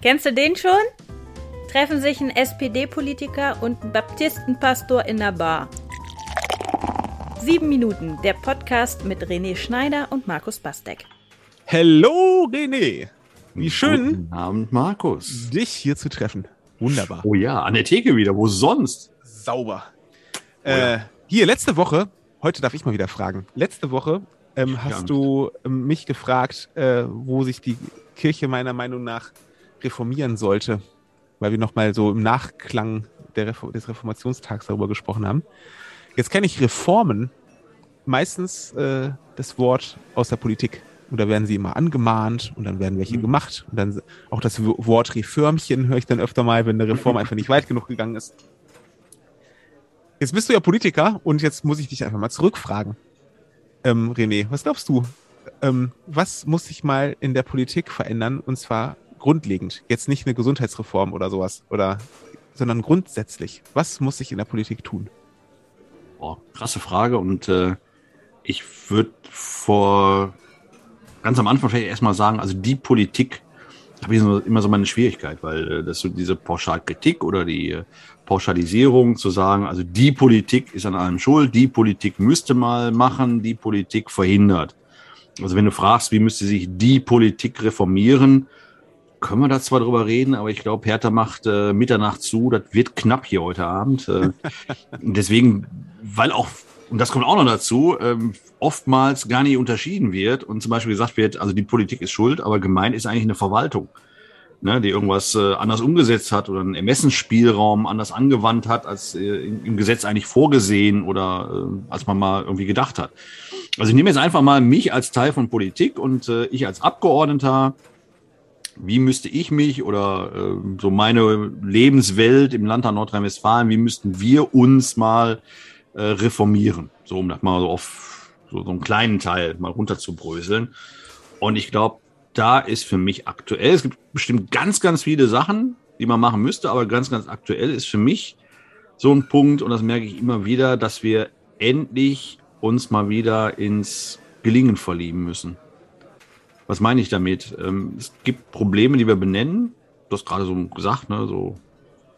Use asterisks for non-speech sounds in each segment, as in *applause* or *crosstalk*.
Kennst du den schon? Treffen sich ein SPD-Politiker und ein Baptistenpastor in der Bar. Sieben Minuten, der Podcast mit René Schneider und Markus Bastek. Hello René! Wie schön, Guten Abend, Markus. dich hier zu treffen. Wunderbar. Oh ja, an der Theke wieder. Wo sonst? Sauber. Oh ja. Äh, hier, letzte Woche, heute darf ich mal wieder fragen. Letzte Woche ähm, hast du ähm, mich gefragt, äh, wo sich die Kirche meiner Meinung nach reformieren sollte, weil wir nochmal so im Nachklang Refo des Reformationstags darüber gesprochen haben. Jetzt kenne ich Reformen meistens äh, das Wort aus der Politik. Und da werden sie immer angemahnt und dann werden welche Mhm. gemacht. Und dann auch das Wort Reformchen höre ich dann öfter mal, wenn eine Reform einfach nicht weit genug gegangen ist. Jetzt bist du ja Politiker und jetzt muss ich dich einfach mal zurückfragen. Ähm, René, was glaubst du? Ähm, was muss sich mal in der Politik verändern und zwar grundlegend? Jetzt nicht eine Gesundheitsreform oder sowas, oder, sondern grundsätzlich. Was muss sich in der Politik tun? Oh, krasse Frage. Und äh, ich würde vor ganz am Anfang vielleicht erstmal sagen, also die Politik habe ich immer so meine Schwierigkeit, weil äh, das so diese Pauschalkritik oder die äh, Pauschalisierung zu sagen, also die Politik ist an allem schuld, die Politik müsste mal machen, die Politik verhindert. Also wenn du fragst, wie müsste sich die Politik reformieren, können wir da zwar drüber reden, aber ich glaube, Hertha macht äh, Mitternacht zu, das wird knapp hier heute Abend. Äh, *laughs* deswegen, weil auch, und das kommt auch noch dazu, ähm, oftmals gar nicht unterschieden wird und zum Beispiel gesagt wird, also die Politik ist schuld, aber gemeint ist eigentlich eine Verwaltung, ne, die irgendwas äh, anders umgesetzt hat oder einen Ermessensspielraum anders angewandt hat, als äh, im im Gesetz eigentlich vorgesehen oder äh, als man mal irgendwie gedacht hat. Also ich nehme jetzt einfach mal mich als Teil von Politik und äh, ich als Abgeordneter wie müsste ich mich oder äh, so meine Lebenswelt im Landtag Nordrhein-Westfalen, wie müssten wir uns mal äh, reformieren? So, um das mal so auf so, so einen kleinen Teil mal runterzubröseln. Und ich glaube, da ist für mich aktuell, es gibt bestimmt ganz, ganz viele Sachen, die man machen müsste, aber ganz, ganz aktuell ist für mich so ein Punkt, und das merke ich immer wieder, dass wir endlich uns mal wieder ins Gelingen verlieben müssen. Was meine ich damit? Ähm, es gibt Probleme, die wir benennen. Du hast gerade so gesagt, ne, so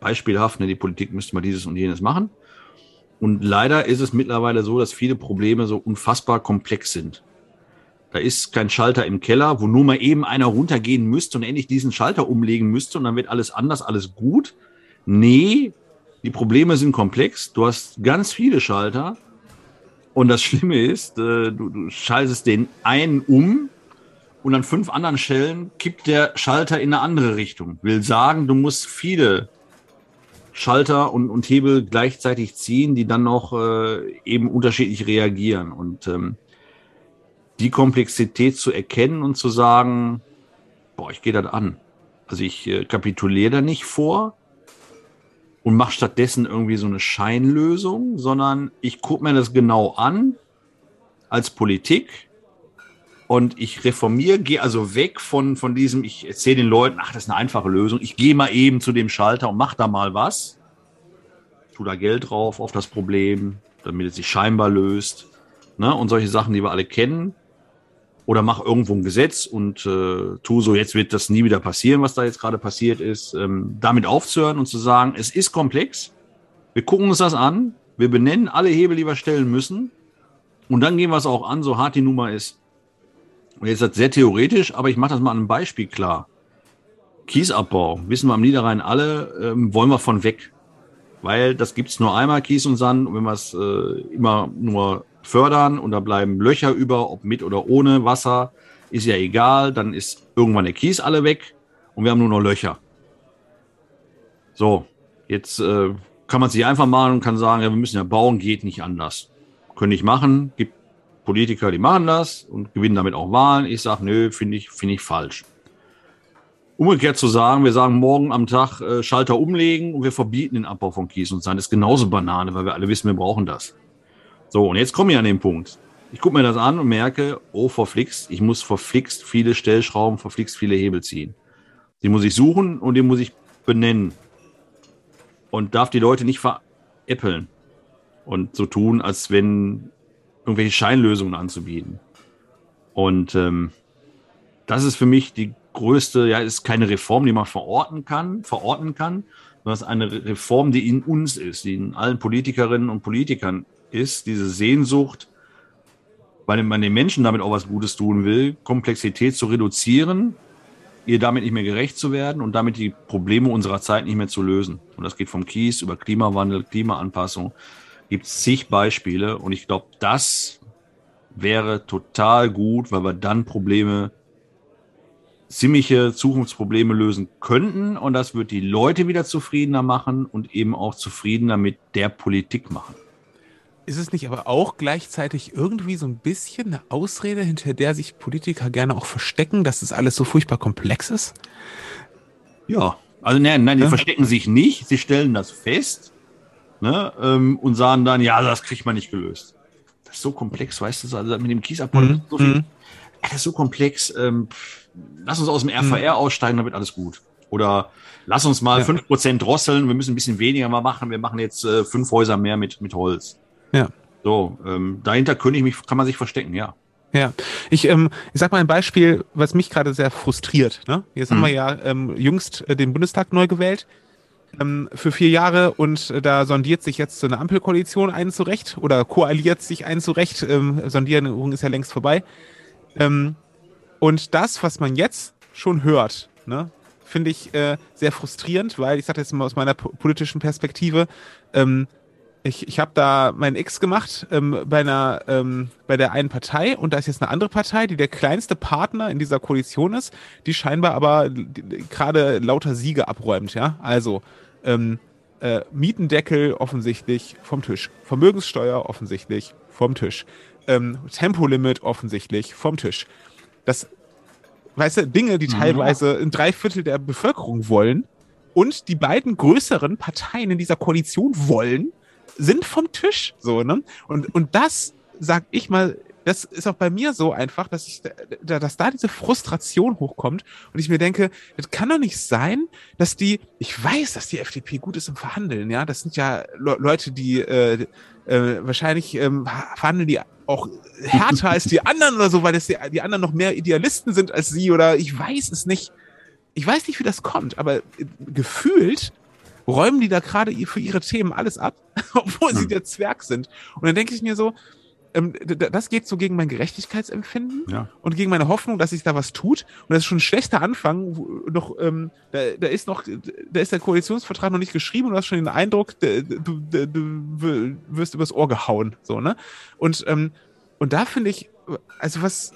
beispielhaft, ne, die Politik müsste mal dieses und jenes machen. Und leider ist es mittlerweile so, dass viele Probleme so unfassbar komplex sind. Da ist kein Schalter im Keller, wo nur mal eben einer runtergehen müsste und endlich diesen Schalter umlegen müsste und dann wird alles anders, alles gut. Nee, die Probleme sind komplex. Du hast ganz viele Schalter. Und das Schlimme ist, äh, du, du schaltest den einen um und an fünf anderen Stellen kippt der Schalter in eine andere Richtung. Will sagen, du musst viele Schalter und, und Hebel gleichzeitig ziehen, die dann noch äh, eben unterschiedlich reagieren. Und ähm, die Komplexität zu erkennen und zu sagen, boah, ich gehe das an. Also ich äh, kapituliere da nicht vor und mache stattdessen irgendwie so eine Scheinlösung, sondern ich gucke mir das genau an als Politik und ich reformiere, gehe also weg von, von diesem, ich erzähle den Leuten, ach, das ist eine einfache Lösung. Ich gehe mal eben zu dem Schalter und mach da mal was. Tu da Geld drauf auf das Problem, damit es sich scheinbar löst. Ne? Und solche Sachen, die wir alle kennen. Oder mach irgendwo ein Gesetz und äh, tu so, jetzt wird das nie wieder passieren, was da jetzt gerade passiert ist. Ähm, damit aufzuhören und zu sagen, es ist komplex. Wir gucken uns das an. Wir benennen alle Hebel, die wir stellen müssen. Und dann gehen wir es auch an, so hart die Nummer ist. Und jetzt ist das sehr theoretisch, aber ich mache das mal an einem Beispiel klar. Kiesabbau, wissen wir am Niederrhein alle, ähm, wollen wir von weg. Weil das gibt's nur einmal, Kies und Sand. Und wenn wir es äh, immer nur fördern und da bleiben Löcher über, ob mit oder ohne Wasser, ist ja egal. Dann ist irgendwann der Kies alle weg und wir haben nur noch Löcher. So, jetzt äh, kann man sich einfach machen und kann sagen, ja, wir müssen ja bauen, geht nicht anders. Können nicht machen, gibt Politiker, die machen das und gewinnen damit auch Wahlen. Ich sage, nö, finde ich, finde ich falsch. Umgekehrt zu sagen, wir sagen morgen am Tag äh, Schalter umlegen und wir verbieten den Abbau von Kies und Sand, ist genauso Banane, weil wir alle wissen, wir brauchen das. So, und jetzt komme ich an den Punkt. Ich gucke mir das an und merke, oh, verflixt, ich muss verflixt viele Stellschrauben, verflixt viele Hebel ziehen. Die muss ich suchen und die muss ich benennen. Und darf die Leute nicht veräppeln und so tun, als wenn irgendwelche Scheinlösungen anzubieten. Und ähm, das ist für mich die größte, ja, ist keine Reform, die man verorten kann, verordnen kann, sondern es ist eine Reform, die in uns ist, die in allen Politikerinnen und Politikern ist, diese Sehnsucht, weil man den Menschen damit auch was Gutes tun will, Komplexität zu reduzieren, ihr damit nicht mehr gerecht zu werden und damit die Probleme unserer Zeit nicht mehr zu lösen. Und das geht vom Kies über Klimawandel, Klimaanpassung, gibt es zig Beispiele. Und ich glaube, das wäre total gut, weil wir dann Probleme, ziemliche Zukunftsprobleme lösen könnten. Und das wird die Leute wieder zufriedener machen und eben auch zufriedener mit der Politik machen. Ist es nicht aber auch gleichzeitig irgendwie so ein bisschen eine Ausrede, hinter der sich Politiker gerne auch verstecken, dass das alles so furchtbar komplex ist? Ja, also nein, nein, die ja. verstecken sich nicht, sie stellen das fest ne, ähm, und sagen dann, ja, das kriegt man nicht gelöst. Das ist so komplex, weißt du, also mit dem Kiesabbau, mhm. so viel, mhm. das ist so komplex, ähm, lass uns aus dem RVR mhm. aussteigen, damit alles gut. Oder lass uns mal fünf ja. Prozent drosseln, wir müssen ein bisschen weniger mal machen, wir machen jetzt äh, fünf Häuser mehr mit, mit Holz. Ja. So, ähm, dahinter könnte ich mich, kann man sich verstecken, ja. Ja, ich, ähm, ich sag mal ein Beispiel, was mich gerade sehr frustriert. Ne? Jetzt mhm. haben wir ja ähm, jüngst äh, den Bundestag neu gewählt ähm, für vier Jahre und äh, da sondiert sich jetzt so eine Ampelkoalition ein zurecht oder koaliert sich ein zurecht. Ähm, Sondierung ist ja längst vorbei. Ähm, und das, was man jetzt schon hört, ne, finde ich äh, sehr frustrierend, weil ich sage jetzt mal aus meiner politischen Perspektive, ähm, ich, ich habe da mein X gemacht ähm, bei einer ähm, bei der einen Partei und da ist jetzt eine andere Partei, die der kleinste Partner in dieser Koalition ist, die scheinbar aber gerade lauter Siege abräumt, ja. Also ähm, äh, Mietendeckel offensichtlich vom Tisch, Vermögenssteuer offensichtlich vom Tisch, ähm, Tempolimit offensichtlich vom Tisch. Das, weißt du, Dinge, die mhm. teilweise ein Dreiviertel der Bevölkerung wollen und die beiden größeren Parteien in dieser Koalition wollen, sind vom Tisch, so, ne? Und, und das, sag ich mal, das ist auch bei mir so einfach, dass ich, dass da diese Frustration hochkommt und ich mir denke, das kann doch nicht sein, dass die, ich weiß, dass die FDP gut ist im Verhandeln, ja, das sind ja Le Leute, die äh, äh, wahrscheinlich ähm, verhandeln die auch härter als die anderen oder so, weil das die, die anderen noch mehr Idealisten sind als sie oder ich weiß es nicht. Ich weiß nicht, wie das kommt, aber äh, gefühlt räumen die da gerade für ihre Themen alles ab, *laughs* obwohl sie der Zwerg sind. Und dann denke ich mir so, ähm, das geht so gegen mein Gerechtigkeitsempfinden ja. und gegen meine Hoffnung, dass sich da was tut. Und das ist schon ein schlechter Anfang. Noch, ähm, da, da ist noch, da ist der Koalitionsvertrag noch nicht geschrieben und du hast schon den Eindruck, du, du, du wirst übers Ohr gehauen. So, ne? Und, ähm, und da finde ich, also was,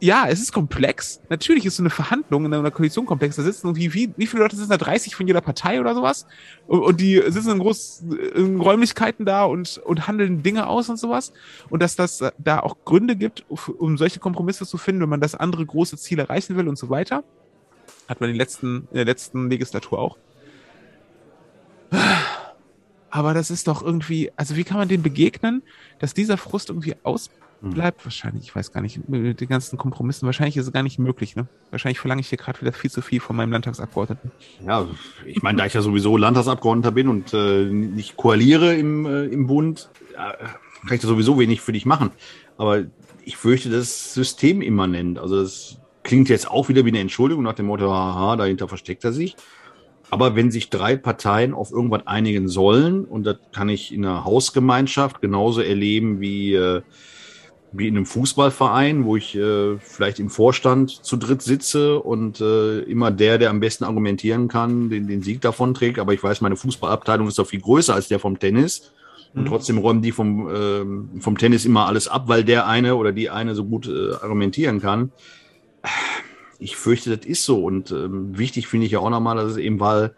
ja, es ist komplex. Natürlich ist so eine Verhandlung in einer Koalition komplex. Da sitzen irgendwie, wie, wie viele Leute sitzen da? 30 von jeder Partei oder sowas? Und, und die sitzen in großen Räumlichkeiten da und, und handeln Dinge aus und sowas. Und dass das da auch Gründe gibt, um solche Kompromisse zu finden, wenn man das andere große Ziel erreichen will und so weiter. Hat man in, den letzten, in der letzten Legislatur auch. Aber das ist doch irgendwie, also wie kann man dem begegnen, dass dieser Frust irgendwie aus hm. Bleibt wahrscheinlich. Ich weiß gar nicht, mit den ganzen Kompromissen, wahrscheinlich ist es gar nicht möglich. Ne? Wahrscheinlich verlange ich hier gerade wieder viel zu viel von meinem Landtagsabgeordneten. Ja, ich meine, da ich ja sowieso Landtagsabgeordneter bin und äh, nicht koaliere im, äh, im Bund, äh, kann ich da sowieso wenig für dich machen. Aber ich fürchte, das System immanent. Also das klingt jetzt auch wieder wie eine Entschuldigung nach dem Motto, haha, dahinter versteckt er sich. Aber wenn sich drei Parteien auf irgendwas einigen sollen, und das kann ich in einer Hausgemeinschaft genauso erleben wie äh, wie in einem Fußballverein, wo ich äh, vielleicht im Vorstand zu dritt sitze und äh, immer der, der am besten argumentieren kann, den, den Sieg davon trägt. Aber ich weiß, meine Fußballabteilung ist doch viel größer als der vom Tennis. Und mhm. trotzdem räumen die vom, äh, vom Tennis immer alles ab, weil der eine oder die eine so gut äh, argumentieren kann. Ich fürchte, das ist so. Und ähm, wichtig finde ich ja auch nochmal, dass es eben Wahl,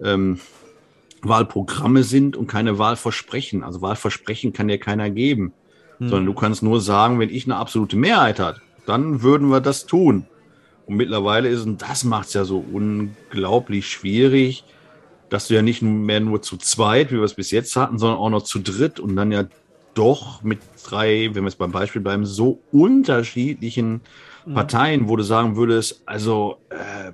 ähm, Wahlprogramme sind und keine Wahlversprechen. Also Wahlversprechen kann ja keiner geben hm. sondern du kannst nur sagen, wenn ich eine absolute Mehrheit hat, dann würden wir das tun. Und mittlerweile ist, und das macht es ja so unglaublich schwierig, dass du ja nicht mehr nur zu zweit, wie wir es bis jetzt hatten, sondern auch noch zu dritt und dann ja doch mit drei, wenn wir jetzt beim Beispiel bleiben, so unterschiedlichen hm. Parteien, wo du sagen würdest, also äh,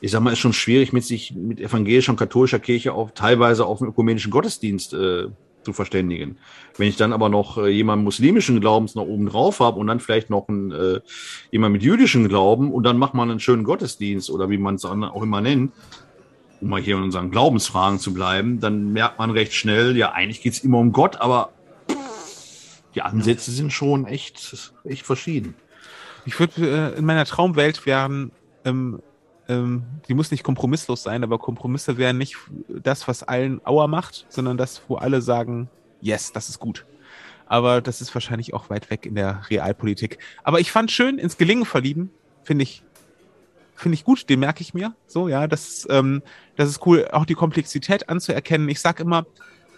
ich sag mal, ist schon schwierig, mit sich mit evangelischer und katholischer Kirche auch teilweise auf einen ökumenischen Gottesdienst äh, zu verständigen. Wenn ich dann aber noch äh, jemanden muslimischen Glaubens noch oben drauf habe und dann vielleicht noch einen, äh, jemand mit jüdischen Glauben und dann macht man einen schönen Gottesdienst oder wie man es auch immer nennt, um mal hier in unseren Glaubensfragen zu bleiben, dann merkt man recht schnell, ja, eigentlich geht es immer um Gott, aber die Ansätze sind schon echt, echt verschieden. Ich würde äh, in meiner Traumwelt wären, ähm, ähm, die muss nicht kompromisslos sein, aber Kompromisse wären nicht das, was allen Auer macht, sondern das, wo alle sagen, yes, das ist gut. Aber das ist wahrscheinlich auch weit weg in der Realpolitik. Aber ich fand schön, ins Gelingen verlieben, finde ich, finde ich gut, den merke ich mir. So, ja, das, ähm, das ist cool, auch die Komplexität anzuerkennen. Ich sag immer,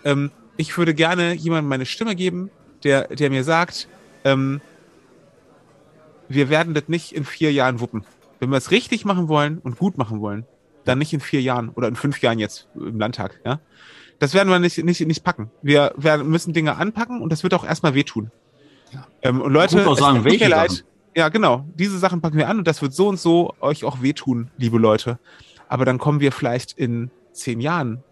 ähm, ich würde gerne jemandem meine Stimme geben, der, der mir sagt, ähm, wir werden das nicht in vier Jahren wuppen. Wenn wir es richtig machen wollen und gut machen wollen, dann nicht in vier Jahren oder in fünf Jahren jetzt im Landtag, ja. Das werden wir nicht, nicht, nicht packen. Wir werden, müssen Dinge anpacken und das wird auch erstmal wehtun. Ja. Ähm, und Leute, auch sagen, welche leid, ja, genau. Diese Sachen packen wir an und das wird so und so euch auch wehtun, liebe Leute. Aber dann kommen wir vielleicht in zehn Jahren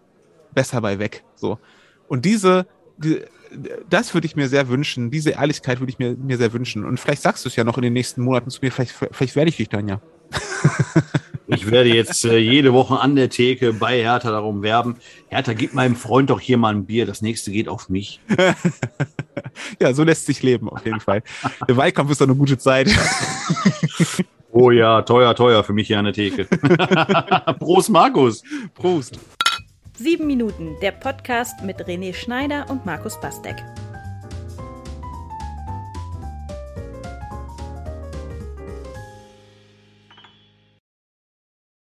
besser bei weg. So. Und diese, die, das würde ich mir sehr wünschen. Diese Ehrlichkeit würde ich mir, mir sehr wünschen. Und vielleicht sagst du es ja noch in den nächsten Monaten zu mir. Vielleicht, vielleicht werde ich dich dann ja. *laughs* Ich werde jetzt äh, jede Woche an der Theke bei Hertha darum werben. Hertha, gib meinem Freund doch hier mal ein Bier. Das nächste geht auf mich. *laughs* ja, so lässt sich leben, auf jeden Fall. Der Wahlkampf ist doch eine gute Zeit. *laughs* oh ja, teuer, teuer für mich hier an der Theke. Prost, Markus. Prost. Sieben Minuten, der Podcast mit René Schneider und Markus Bastek.